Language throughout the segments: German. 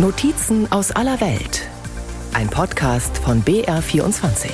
Notizen aus aller Welt. Ein Podcast von BR24.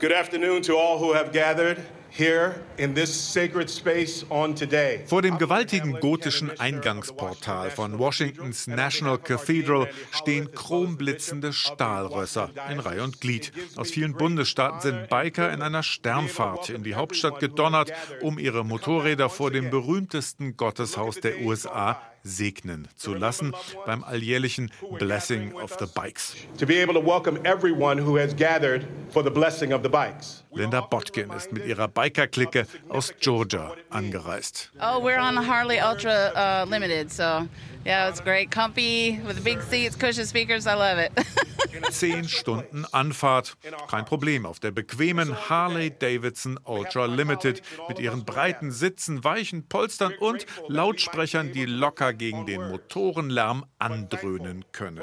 Good afternoon to all who have gathered here in this sacred space on today. Vor dem gewaltigen gotischen Eingangsportal von Washingtons National Cathedral stehen chromblitzende Stahlrösser in Reihe und Glied. Aus vielen Bundesstaaten sind Biker in einer Sternfahrt in die Hauptstadt gedonnert, um ihre Motorräder vor dem berühmtesten Gotteshaus der USA segnen zu lassen beim alljährlichen Blessing of the Bikes. To be able to welcome everyone who has gathered for the blessing of the bikes. Linda Botkin ist mit ihrer Biker-Clique aus Georgia angereist. Oh, we're on the Harley Ultra uh, Limited, so yeah, it's great, comfy with the big seats, cushion speakers. I love it. Zehn Stunden Anfahrt. Kein Problem auf der bequemen Harley Davidson Ultra Limited mit ihren breiten Sitzen, weichen Polstern und Lautsprechern, die locker gegen den Motorenlärm andröhnen können.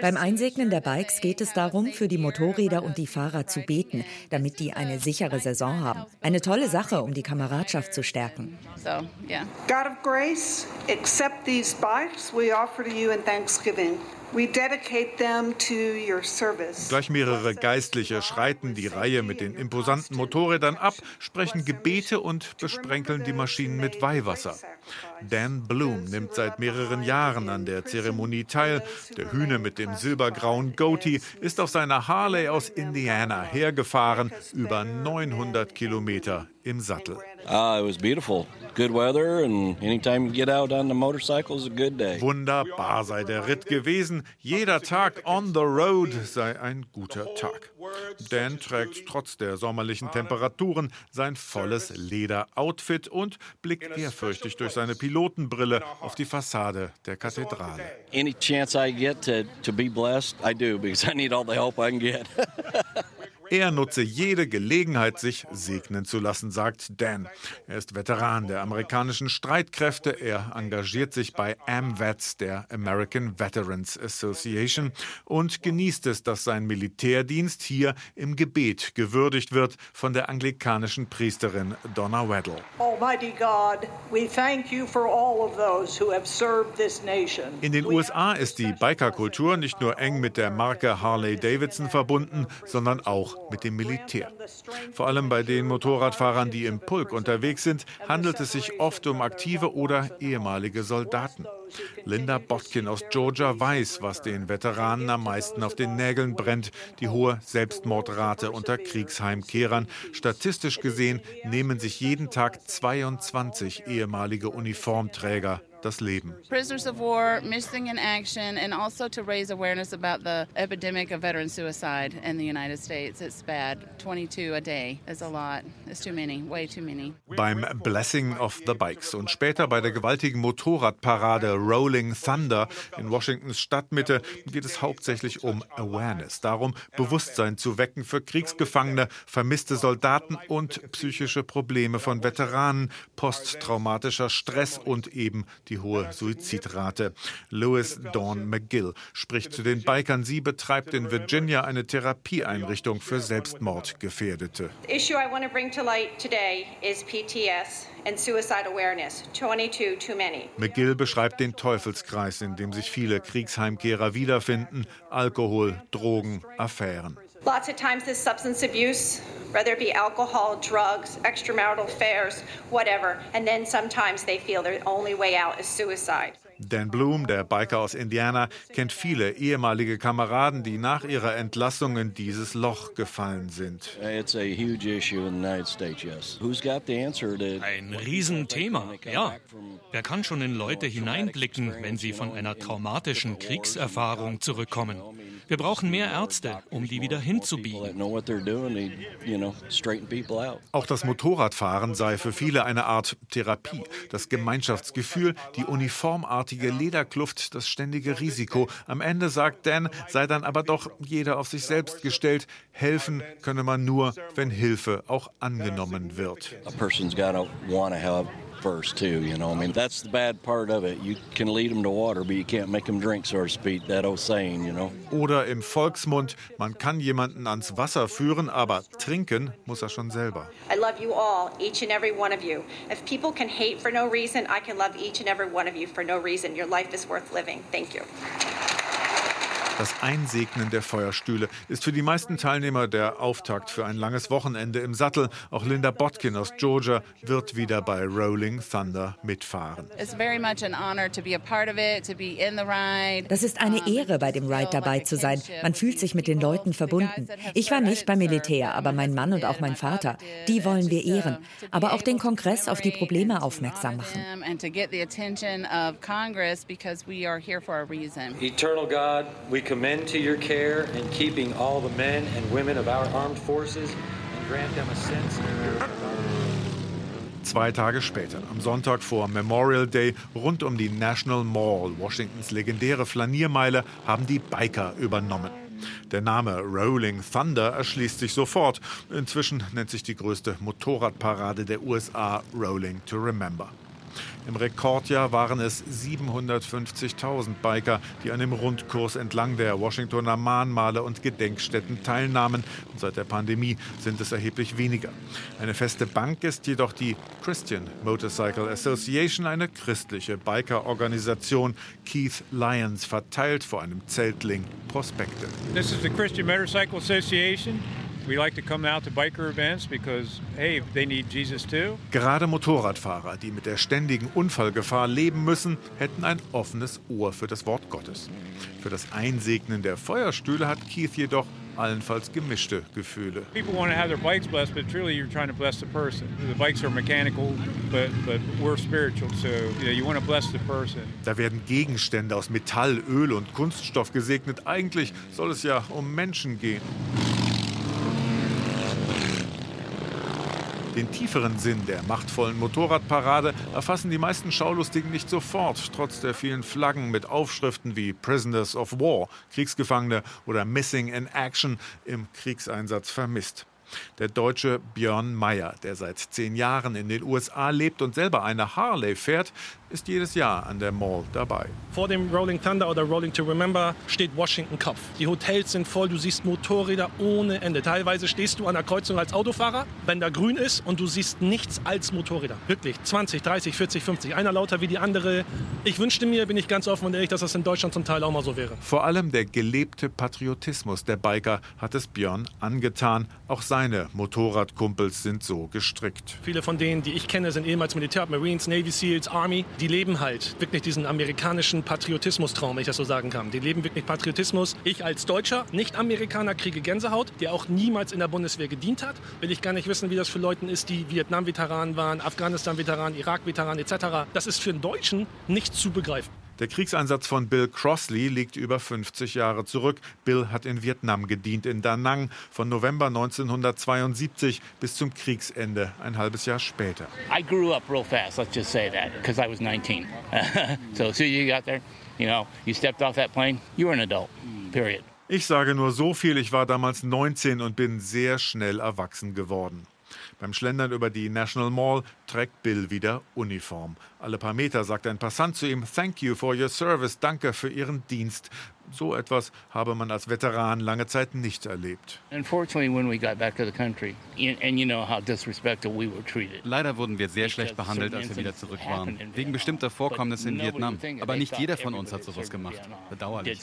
Beim Einsegnen der Bikes geht es darum, für die Motorräder und die Fahrer zu beten, damit die eine sichere Saison haben. Eine tolle Sache, um die Kameradschaft zu stärken. So, yeah. God of grace, accept these bikes we offer to you in thanksgiving. We dedicate them to your service. Gleich mehrere Geistliche schreiten die Reihe mit den imposanten Motorrädern ab, sprechen Gebete und besprenkeln die Maschinen mit Weihwasser. Dan Bloom nimmt seit mehreren Jahren an der Zeremonie teil. Der Hühne mit dem silbergrauen Goatee ist auf seiner Harley aus Indiana hergefahren, über 900 Kilometer im Sattel. It was beautiful. Good weather and anytime you get out on the motorcycle is a good day. Wunderbar sei der Ritt gewesen. Jeder Tag on the road sei ein guter Tag. Dan trägt trotz der sommerlichen Temperaturen sein volles Lederoutfit und blickt ehrfürchtig durch seine Pilotenbrille auf die Fassade der Kathedrale. Any chance I get to, to be blessed, I do because I need all the help I can get. Er nutze jede Gelegenheit, sich segnen zu lassen, sagt Dan. Er ist Veteran der amerikanischen Streitkräfte. Er engagiert sich bei AMVETS, der American Veterans Association, und genießt es, dass sein Militärdienst hier im Gebet gewürdigt wird von der anglikanischen Priesterin Donna Weddle. Almighty God, we thank you for all of those who have served this nation. In den USA ist die Bikerkultur nicht nur eng mit der Marke Harley Davidson verbunden, sondern auch mit dem Militär. Vor allem bei den Motorradfahrern, die im Pulk unterwegs sind, handelt es sich oft um aktive oder ehemalige Soldaten. Linda Botkin aus Georgia weiß, was den Veteranen am meisten auf den Nägeln brennt, die hohe Selbstmordrate unter Kriegsheimkehrern. Statistisch gesehen nehmen sich jeden Tag 22 ehemalige Uniformträger das Leben. Prisoners of war, missing in action, and also to raise awareness about the epidemic of veteran suicide in the United States. It's bad. 22 a day is a lot. It's too many, way too many. Beim Blessing of the Bikes und später bei der gewaltigen Motorradparade Rolling Thunder in Washingtons Stadtmitte geht es hauptsächlich um Awareness, darum Bewusstsein zu wecken für Kriegsgefangene, vermisste Soldaten und psychische Probleme von Veteranen, posttraumatischer Stress und eben die hohe Suizidrate. Louis Dawn McGill spricht zu den Bikern. Sie betreibt in Virginia eine Therapieeinrichtung für Selbstmordgefährdete. The issue I want to bring to light today is PTS and suicide awareness. 22 too many. McGill beschreibt den Teufelskreis, in dem sich viele Kriegsheimkehrer wiederfinden. Alkohol, Drogen, Affären. Lots of times this substance abuse, whether it be alcohol, drugs, extramarital affairs, whatever, and then sometimes they feel their only way out is suicide. Dan Bloom, der Biker aus Indiana, kennt viele ehemalige Kameraden, die nach ihrer Entlassung in dieses Loch gefallen sind. It's a huge issue in the United States, yes. Who's got the answer to Ein Riesenthema, ja. Wer kann schon in Leute hineinblicken, wenn sie von einer traumatischen Kriegserfahrung zurückkommen? Wir brauchen mehr Ärzte, um die wieder hinzubiegen. Auch das Motorradfahren sei für viele eine Art Therapie. Das Gemeinschaftsgefühl, die uniformartige Lederkluft, das ständige Risiko. Am Ende, sagt Dan, sei dann aber doch jeder auf sich selbst gestellt. Helfen könne man nur, wenn Hilfe auch angenommen wird. A person's first too. You know, I mean that's the bad part of it. You can lead them to water, but you can't make them drink, so to speak. That old saying, you know. Oder im Volksmund, man kann jemanden ans Wasser führen, aber trinken muss er schon selber. I love you all, each and every one of you. If people can hate for no reason, I can love each and every one of you for no reason. Your life is worth living. Thank you. Das Einsegnen der Feuerstühle ist für die meisten Teilnehmer der Auftakt für ein langes Wochenende im Sattel. Auch Linda Botkin aus Georgia wird wieder bei Rolling Thunder mitfahren. Das ist eine Ehre, bei dem Ride dabei zu sein. Man fühlt sich mit den Leuten verbunden. Ich war nicht beim Militär, aber mein Mann und auch mein Vater, die wollen wir ehren. Aber auch den Kongress auf die Probleme aufmerksam machen. Eternal God, we commend to your care in keeping all the men and women of our armed forces and grant them a sense Zwei Tage später, am Sonntag vor Memorial Day, rund um die National Mall, Washingtons legendäre Flaniermeile, haben die Biker übernommen. Der Name Rolling Thunder erschließt sich sofort. Inzwischen nennt sich die größte Motorradparade der USA Rolling to Remember. Im Rekordjahr waren es 750.000 Biker, die an dem Rundkurs entlang der Washingtoner Mahnmale und Gedenkstätten teilnahmen. Und seit der Pandemie sind es erheblich weniger. Eine feste Bank ist jedoch die Christian Motorcycle Association, eine christliche Biker-Organisation. Keith Lyons verteilt vor einem Zeltling Prospekte. This is the Christian Motorcycle Association. We like to come out to biker events because, hey, they need Jesus too. Gerade Motorradfahrer, die mit der ständigen Unfallgefahr leben müssen, hätten ein offenes Ohr für das Wort Gottes. Für das Einsegnen der Feuerstühle hat Keith jedoch allenfalls gemischte Gefühle. People want to have their bikes blessed, but truly you're trying to bless the person. The bikes are mechanical, but but we're spiritual, so you, know, you want to bless the person. Da werden Gegenstände aus Metall, Öl und Kunststoff gesegnet. Eigentlich soll es ja um Menschen gehen. Den tieferen Sinn der machtvollen Motorradparade erfassen die meisten Schaulustigen nicht sofort, trotz der vielen Flaggen mit Aufschriften wie Prisoners of War, Kriegsgefangene oder Missing in Action im Kriegseinsatz vermisst. Der Deutsche Björn Meyer, der seit zehn Jahren in den USA lebt und selber eine Harley fährt, ist jedes Jahr an der Mall dabei. Vor dem Rolling Thunder oder Rolling to Remember steht Washington Kopf. Die Hotels sind voll, du siehst Motorräder ohne Ende. Teilweise stehst du an der Kreuzung als Autofahrer, wenn da grün ist und du siehst nichts als Motorräder. Wirklich 20, 30, 40, 50. Einer lauter wie die andere. Ich wünschte mir, bin ich ganz offen und ehrlich, dass das in Deutschland zum Teil auch mal so wäre. Vor allem der gelebte Patriotismus der Biker hat es Björn angetan. Auch seine Motorradkumpels sind so gestrickt. Viele von denen, die ich kenne, sind ehemals Militär, Marines, Navy SEALs, Army die leben halt wirklich diesen amerikanischen Patriotismus-Traum, wenn ich das so sagen kann. Die leben wirklich Patriotismus. Ich als Deutscher, Nicht-Amerikaner, kriege Gänsehaut, der auch niemals in der Bundeswehr gedient hat. Will ich gar nicht wissen, wie das für Leute ist, die Vietnam-Veteranen waren, Afghanistan-Veteranen, Irak-Veteranen etc. Das ist für einen Deutschen nicht zu begreifen. Der Kriegseinsatz von Bill Crossley liegt über 50 Jahre zurück. Bill hat in Vietnam gedient, in Da Nang, von November 1972 bis zum Kriegsende, ein halbes Jahr später. I grew up real fast, let's just say that, because I was 19. so as soon as you got there, you know, you stepped off that plane, you were an adult, period. Ich sage nur so viel, ich war damals 19 und bin sehr schnell erwachsen geworden. Beim Schlendern über die National Mall trägt Bill wieder Uniform. Alle paar Meter sagt ein Passant zu ihm: Thank you for your service, danke für Ihren Dienst. So etwas habe man als Veteran lange Zeit nicht erlebt. Leider wurden wir sehr schlecht behandelt, als wir wieder zurück waren, wegen bestimmter Vorkommnisse in Vietnam. Aber nicht jeder von uns hat sowas gemacht. Bedauerlich.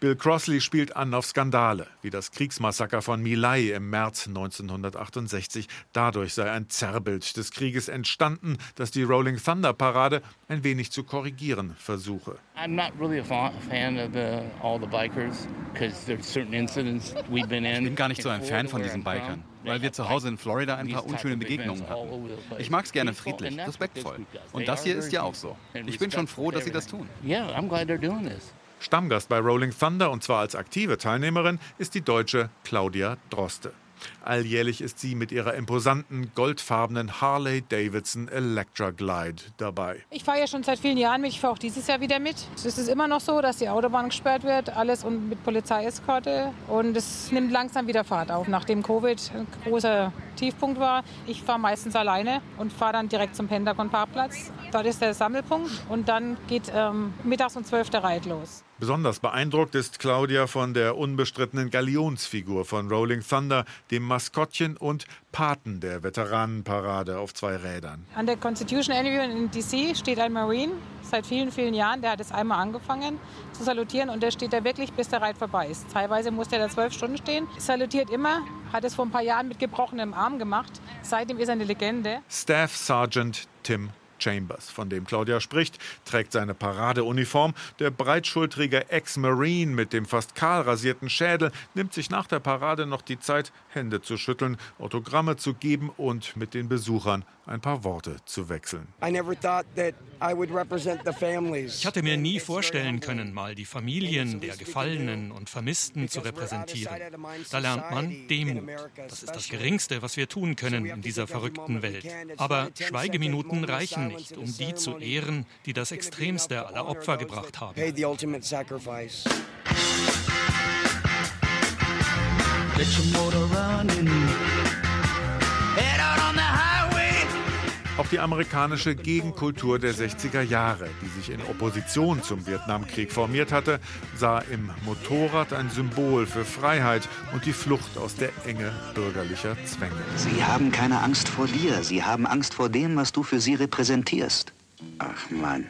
Bill Crossley spielt an auf Skandale, wie das Kriegsmassaker von My Lai im März 1968. Dadurch sei ein Zerrbild des Krieges entstanden, das die Rolling Thunder Parade ein wenig zu korrigieren versuche. I'm not really a fan of the, all the bikers because there's certain incidents we've been in. Ich bin gar nicht so ein Fan von diesen Bikern, weil wir zu Hause in Florida ein paar unschöne Begegnungen hatten. Ich mag es gerne friedlich, respektvoll. Und das hier ist ja auch so. Ich bin schon froh, dass sie das tun. Yeah, I'm glad they're doing this. Stammgast bei Rolling Thunder und zwar als aktive Teilnehmerin ist die Deutsche Claudia Droste. Alljährlich ist sie mit ihrer imposanten goldfarbenen Harley Davidson Electra Glide dabei. Ich fahre ja schon seit vielen Jahren mit. Ich fahre auch dieses Jahr wieder mit. Es ist immer noch so, dass die Autobahn gesperrt wird, alles und mit Polizeieskorte. Und es nimmt langsam wieder Fahrt auf, nachdem Covid ein großer Tiefpunkt war. Ich fahre meistens alleine und fahre dann direkt zum Pentagon-Parkplatz. Dort ist der Sammelpunkt und dann geht ähm, mittags um 12 der Reit los. Besonders beeindruckt ist Claudia von der unbestrittenen Galionsfigur von Rolling Thunder, dem Maskottchen und Paten der Veteranenparade auf zwei Rädern. An der Constitution Avenue in DC steht ein Marine seit vielen, vielen Jahren. Der hat es einmal angefangen zu salutieren und der steht da wirklich, bis der Reit vorbei ist. Teilweise muss der da zwölf Stunden stehen. Salutiert immer, hat es vor ein paar Jahren mit gebrochenem Arm gemacht. Seitdem ist er eine Legende. Staff Sergeant Tim Chambers, von dem Claudia spricht, trägt seine Paradeuniform. Der breitschultrige Ex-Marine mit dem fast kahl rasierten Schädel nimmt sich nach der Parade noch die Zeit, Hände zu schütteln, Autogramme zu geben und mit den Besuchern ein paar Worte zu wechseln. Ich hatte mir nie vorstellen können, mal die Familien der Gefallenen und Vermissten zu repräsentieren. Da lernt man Demut. Das ist das Geringste, was wir tun können in dieser verrückten Welt. Aber Schweigeminuten reichen nicht, um die zu ehren, die das Extremste aller Opfer gebracht haben. Get your motor running. Auch die amerikanische Gegenkultur der 60er Jahre, die sich in Opposition zum Vietnamkrieg formiert hatte, sah im Motorrad ein Symbol für Freiheit und die Flucht aus der Enge bürgerlicher Zwänge. Sie haben keine Angst vor dir, sie haben Angst vor dem, was du für sie repräsentierst. Ach Mann.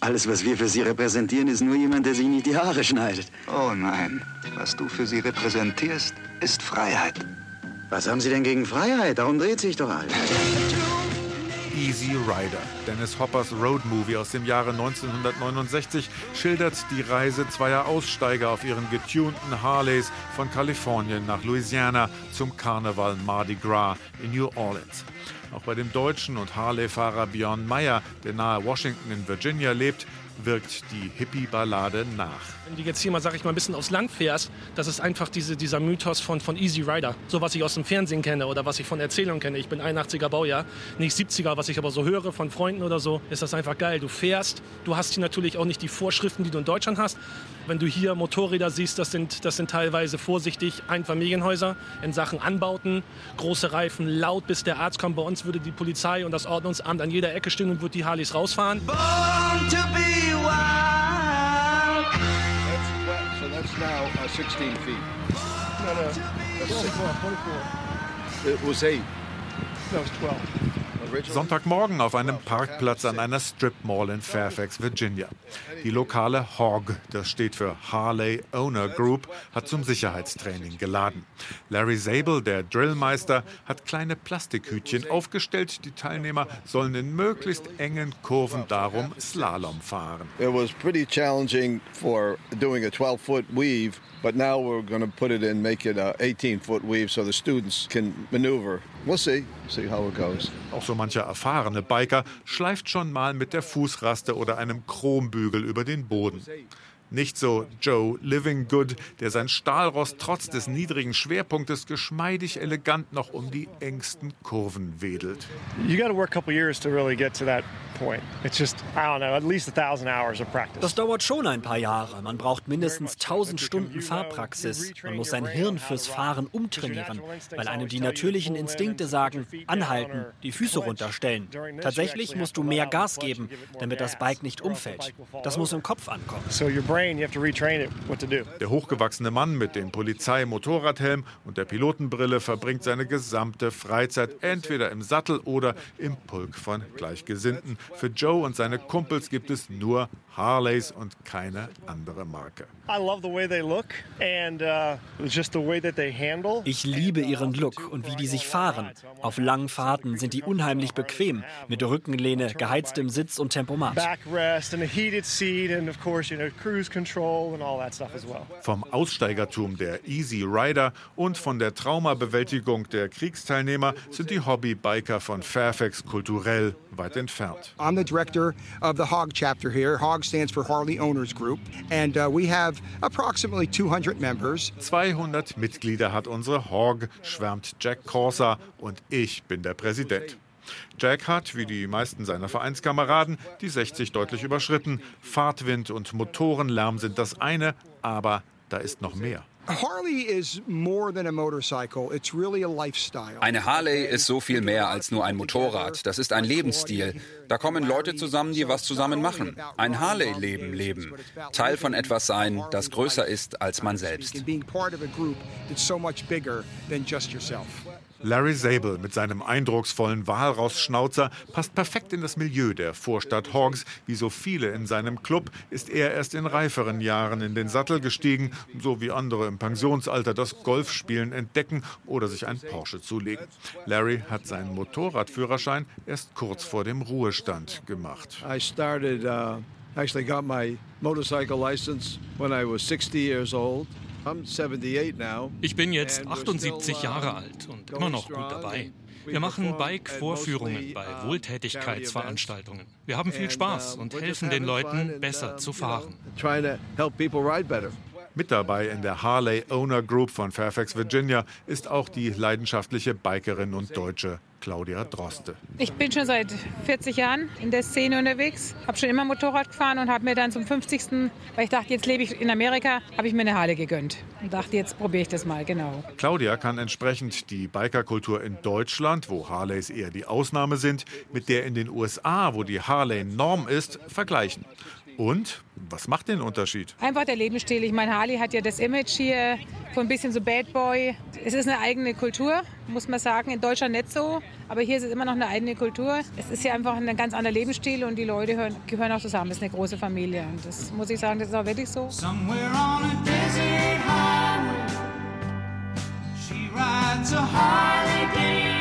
Alles, was wir für sie repräsentieren, ist nur jemand, der sich nicht die Haare schneidet. Oh nein. Was du für sie repräsentierst, ist Freiheit. Was haben Sie denn gegen Freiheit? Darum dreht sich doch alles. Easy Rider. Dennis Hoppers Road-Movie aus dem Jahre 1969 schildert die Reise zweier Aussteiger auf ihren getunten Harleys von Kalifornien nach Louisiana zum Karneval Mardi Gras in New Orleans. Auch bei dem Deutschen und Harley-Fahrer Björn Meyer, der nahe Washington in Virginia lebt, wirkt die Hippie-Ballade nach. Wenn du jetzt hier mal, sag ich mal, ein bisschen aufs Land fährst, das ist einfach diese, dieser Mythos von, von Easy Rider. So, was ich aus dem Fernsehen kenne oder was ich von Erzählungen kenne. Ich bin 81er Baujahr, nicht 70er, was ich aber so höre von Freunden oder so, ist das einfach geil. Du fährst, du hast hier natürlich auch nicht die Vorschriften, die du in Deutschland hast. Wenn du hier Motorräder siehst, das sind, das sind teilweise vorsichtig Einfamilienhäuser in Sachen Anbauten, große Reifen, laut bis der Arzt kommt. Bei uns würde die Polizei und das Ordnungsamt an jeder Ecke stehen und würde die Harleys rausfahren. Born to be wild. That's, so that's now uh, 16 feet. No, no, that's 24, 24. It was 8. No, it was 12. Sonntagmorgen auf einem Parkplatz an einer Strip Mall in Fairfax, Virginia. Die lokale HOG, das steht für Harley Owner Group, hat zum Sicherheitstraining geladen. Larry Zabel, der Drillmeister, hat kleine Plastikhütchen aufgestellt. Die Teilnehmer sollen in möglichst engen Kurven darum Slalom fahren. It was pretty challenging for doing a 12-foot weave, but now we're going to put it in, make it a 18-foot weave so the students can maneuver. We'll see, see how it goes. Auch so mancher erfahrene Biker schleift schon mal mit der Fußraste oder einem Chrombügel über den Boden. Nicht so Joe Living Good, der sein Stahlrost trotz des niedrigen Schwerpunktes geschmeidig elegant noch um die engsten Kurven wedelt. You got to work a couple years to really get to that point. It's just, I don't know, at least a thousand hours of practice. Das dauert schon ein paar Jahre. Man braucht mindestens 1000 Stunden Fahrpraxis. Man muss sein Hirn fürs Fahren umtrainieren, weil einem die natürlichen Instinkte sagen, anhalten, die Füße runterstellen. Tatsächlich musst du mehr Gas geben, damit das Bike nicht umfällt. Das muss im Kopf ankommen. Der hochgewachsene Mann mit dem Polizei-Motorradhelm und der Pilotenbrille verbringt seine gesamte Freizeit entweder im Sattel oder im Pulk von Gleichgesinnten. Für Joe und seine Kumpels gibt es nur Harleys und keine andere Marke. Ich liebe ihren Look und wie die sich fahren. Auf langen Fahrten sind die unheimlich bequem, mit Rückenlehne, geheiztem Sitz und Tempomat. and. Vom Aussteigertum der Easy Rider und von der Traumabewältigung der Kriegsteilnehmer sind die Hobbybiker von Fairfax kulturell weit entfernt. I'm the director of the HOG chapter here. HOG stands for Harley Owners Group and uh, we have approximately 200 members. 200 Mitglieder hat unsere HOG, schwärmt Jack Corsa und ich bin der Präsident. Jack hat, wie die meisten seiner Vereinskameraden, die 60 deutlich überschritten. Fahrtwind und Motorenlärm sind das eine, aber da ist noch mehr. Eine Harley ist so viel mehr als nur ein Motorrad. Das ist ein Lebensstil. Da kommen Leute zusammen, die was zusammen machen. Ein Harley-Leben leben. Teil von etwas sein, das größer ist als man selbst. Larry Zabel mit seinem eindrucksvollen Walrausschnauzer passt perfekt in das Milieu der Vorstadt Hogs. Wie so viele in seinem Club ist er erst in reiferen Jahren in den Sattel gestiegen, so wie andere im Pensionsalter das Golfspielen entdecken oder sich ein Porsche zulegen. Larry hat seinen Motorradführerschein erst kurz vor dem Ruhestand gemacht. I started, uh, actually got my motorcycle license when I was 60 years old. Ich bin jetzt 78 Jahre alt und immer noch gut dabei. Wir machen Bike-Vorführungen bei Wohltätigkeitsveranstaltungen. Wir haben viel Spaß und helfen den Leuten, besser zu fahren. Mit dabei in der Harley Owner Group von Fairfax, Virginia, ist auch die leidenschaftliche Bikerin und Deutsche Claudia Droste. Ich bin schon seit 40 Jahren in der Szene unterwegs, habe schon immer Motorrad gefahren und habe mir dann zum 50. weil ich dachte, jetzt lebe ich in Amerika, habe ich mir eine Harley gegönnt und dachte, jetzt probiere ich das mal, genau. Claudia kann entsprechend die Bikerkultur in Deutschland, wo Harleys eher die Ausnahme sind, mit der in den USA, wo die Harley Norm ist, vergleichen. Und was macht den Unterschied? Einfach der Lebensstil. Ich meine, Harley hat ja das Image hier von ein bisschen so Bad Boy. Es ist eine eigene Kultur, muss man sagen. In Deutschland nicht so, aber hier ist es immer noch eine eigene Kultur. Es ist ja einfach ein ganz anderer Lebensstil und die Leute hören, gehören auch zusammen. Es ist eine große Familie und das muss ich sagen, das ist auch wirklich so. Somewhere on a desert highway, she rides a Harley Davidson.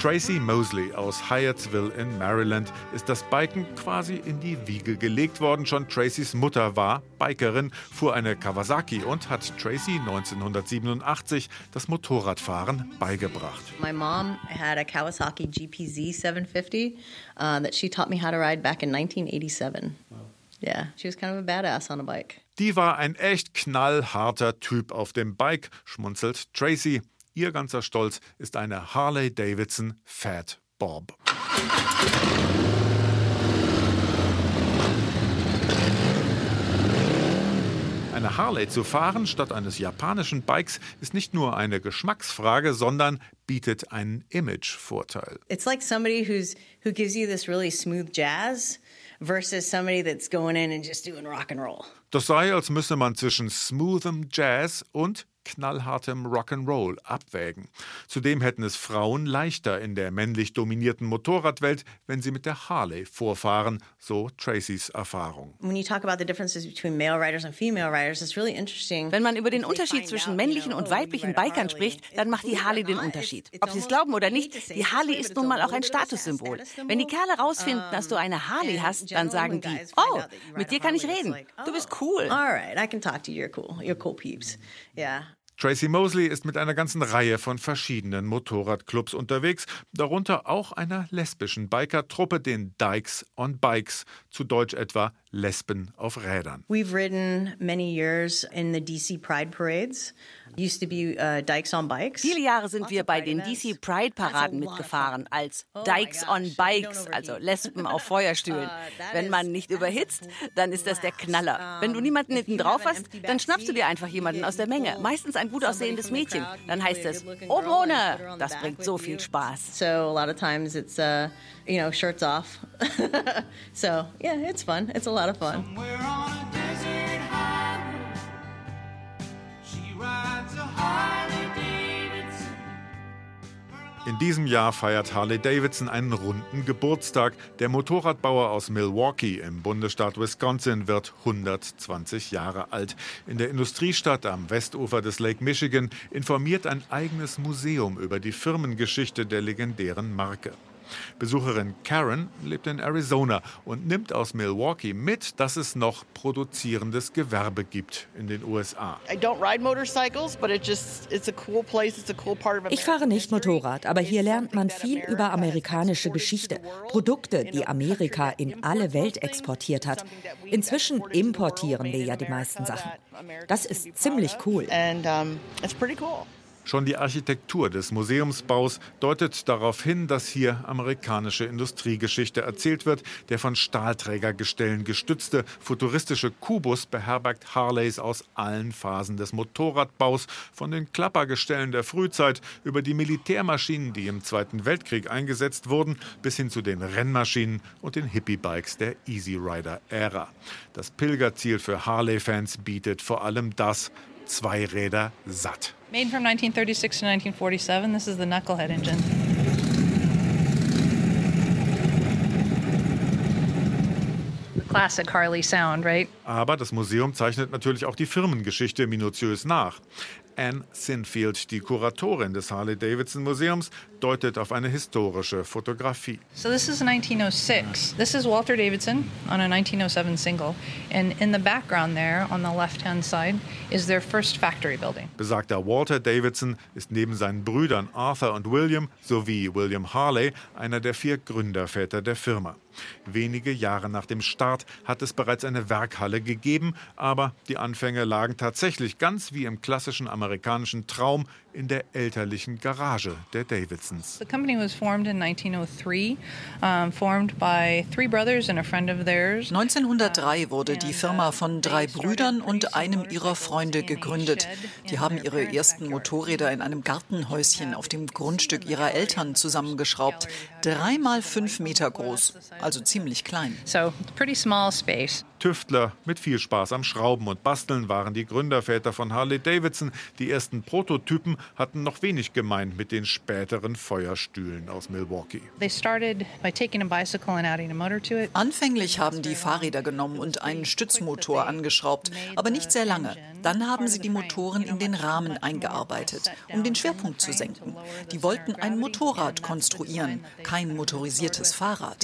Tracy Mosley aus Hyattsville in Maryland ist das Biken quasi in die Wiege gelegt worden. Schon Tracys Mutter war Bikerin, fuhr eine Kawasaki und hat Tracy 1987 das Motorradfahren beigebracht. My mom had a Kawasaki GPZ 750 uh, that she taught me how to ride back in 1987. Yeah, she was kind of a badass on a bike. Die war ein echt knallharter Typ auf dem Bike, schmunzelt Tracy. Ihr ganzer Stolz ist eine Harley Davidson Fat Bob. Eine Harley zu fahren statt eines japanischen Bikes ist nicht nur eine Geschmacksfrage, sondern bietet einen Imagevorteil. It's like somebody who's who gives you this really smooth jazz versus somebody that's going in and just doing rock and roll. Das sei, als müsse man zwischen smoothem Jazz und knallhartem Rock'n'Roll abwägen. Zudem hätten es Frauen leichter in der männlich dominierten Motorradwelt, wenn sie mit der Harley vorfahren, so Tracys Erfahrung. Wenn man über den Unterschied zwischen männlichen und weiblichen Bikern spricht, dann macht die Harley den Unterschied. Ob sie es glauben oder nicht, die Harley ist nun mal auch ein Statussymbol. Wenn die Kerle rausfinden, dass du eine Harley hast, dann sagen die, oh, mit dir kann ich reden. Du bist cool. All right, I can talk to you. You're cool. You're cool peeps. Yeah. Tracy Mosley ist mit einer ganzen Reihe von verschiedenen Motorradclubs unterwegs, darunter auch einer lesbischen Bikertruppe, den Dykes on Bikes, zu Deutsch etwa Lesben auf Rädern. We've ridden many years in the DC Pride Parades. Used to be uh, Dykes on Bikes. Viele Jahre sind wir bei den DC Pride Paraden mitgefahren als oh Dykes on Bikes, also Lesben auf Feuerstühlen. Uh, Wenn man nicht überhitzt, dann ist das der Knaller. Wenn du niemanden hinten drauf hast, dann schnappst du dir einfach jemanden aus der Menge, meistens ein gut aussehendes Mädchen. Dann heißt es oben ohne. Das bringt so viel Spaß. So a lot of times it's uh, you know shirts off. so yeah, it's fun. It's a lot of fun. In diesem Jahr feiert Harley Davidson einen runden Geburtstag. Der Motorradbauer aus Milwaukee im Bundesstaat Wisconsin wird 120 Jahre alt. In der Industriestadt am Westufer des Lake Michigan informiert ein eigenes Museum über die Firmengeschichte der legendären Marke. Besucherin Karen lebt in Arizona und nimmt aus Milwaukee mit, dass es noch produzierendes Gewerbe gibt in den USA. Ich fahre nicht Motorrad, aber hier lernt man viel über amerikanische Geschichte, Produkte, die Amerika in alle Welt exportiert hat. Inzwischen importieren wir ja die meisten Sachen. Das ist ziemlich cool. Schon die Architektur des Museumsbaus deutet darauf hin, dass hier amerikanische Industriegeschichte erzählt wird. Der von Stahlträgergestellen gestützte futuristische Kubus beherbergt Harleys aus allen Phasen des Motorradbaus, von den Klappergestellen der Frühzeit über die Militärmaschinen, die im Zweiten Weltkrieg eingesetzt wurden, bis hin zu den Rennmaschinen und den Hippie-Bikes der Easy Rider-Ära. Das Pilgerziel für Harley-Fans bietet vor allem das Zweiräder satt. Made from 1936 to 1947, this is the Knucklehead engine. Classic Harley sound, right? Aber das Museum zeichnet natürlich auch die Firmengeschichte minutiös nach. Anne Sinfield, die Kuratorin des Harley-Davidson Museums, deutet auf eine historische Fotografie. So this is 1906. This is Walter Davidson on a 1907 single and in the background there on the left-hand side is their first factory building. Besagter Walter Davidson ist neben seinen Brüdern Arthur und William sowie William Harley einer der vier Gründerväter der Firma. Wenige Jahre nach dem Start hat es bereits eine Werkhalle gegeben, aber die Anfänge lagen tatsächlich ganz wie im klassischen amerikanischen Traum in der elterlichen Garage der Davidsons. The company was formed in 1903, um, formed by three brothers and a friend of theirs. 1903 wurde die Firma von drei Brüdern und einem ihrer Freunde gegründet. Die haben ihre ersten Motorräder in einem Gartenhäuschen auf dem Grundstück ihrer Eltern zusammengeschraubt. Dreimal fünf Meter groß, also ziemlich klein. So, pretty small space. Tüftler mit viel Spaß am Schrauben und Basteln waren die Gründerväter von Harley Davidson. Die ersten Prototypen hatten noch wenig gemein mit den späteren Feuerstühlen aus Milwaukee. Anfänglich haben die Fahrräder genommen und einen Stützmotor angeschraubt, aber nicht sehr lange. Dann haben sie die Motoren in den Rahmen eingearbeitet, um den Schwerpunkt zu senken. Die wollten ein Motorrad konstruieren, kein motorisiertes Fahrrad.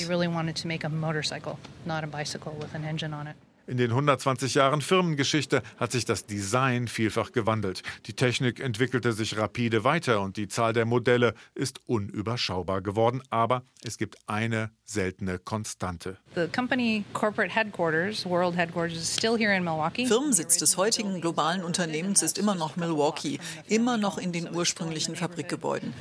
In den 120 Jahren Firmengeschichte hat sich das Design vielfach gewandelt. Die Technik entwickelte sich rapide weiter und die Zahl der Modelle ist unüberschaubar geworden. Aber es gibt eine seltene Konstante. Firmensitz des heutigen globalen Unternehmens ist immer noch Milwaukee, immer noch in den ursprünglichen Fabrikgebäuden.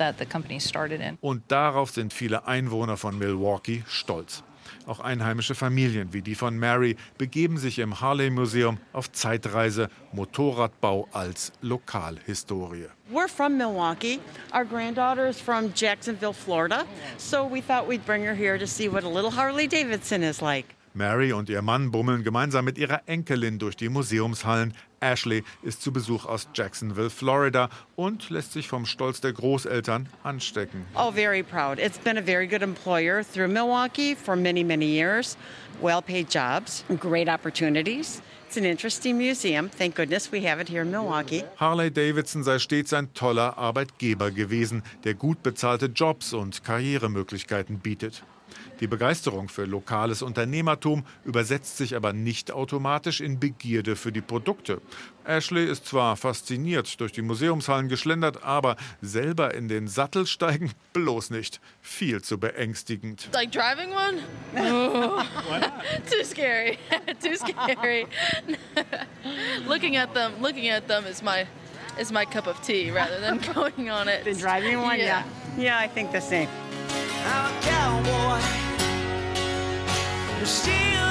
Und darauf sind viele Einwohner von Milwaukee stolz. Auch einheimische Familien wie die von Mary begeben sich im Harley Museum auf Zeitreise Motorradbau als Lokalhistorie. We're from Milwaukee. Our granddaughter is from Jacksonville, Florida. So we thought we'd bring her here to see what a little Harley Davidson is like. Mary und ihr Mann bummeln gemeinsam mit ihrer Enkelin durch die Museumshallen. Ashley ist zu Besuch aus Jacksonville, Florida und lässt sich vom Stolz der Großeltern anstecken. Oh, very proud. It's been a very good employer through Milwaukee for many, many years. Well-paid jobs, great opportunities. It's an interesting museum. Thank goodness we have it here in Milwaukee. Harley Davidson sei stets ein toller Arbeitgeber gewesen, der gut bezahlte Jobs und Karrieremöglichkeiten bietet. Die Begeisterung für lokales Unternehmertum übersetzt sich aber nicht automatisch in Begierde für die Produkte. Ashley ist zwar fasziniert durch die Museumshallen geschlendert, aber selber in den Sattel steigen bloß nicht. Viel zu beängstigend. Like driving one? Oh. Too scary. Too scary. looking at them, looking at them is my is my cup of tea rather than going on it. The driving one, yeah. Yeah, I think the same. I'm a cowboy. Still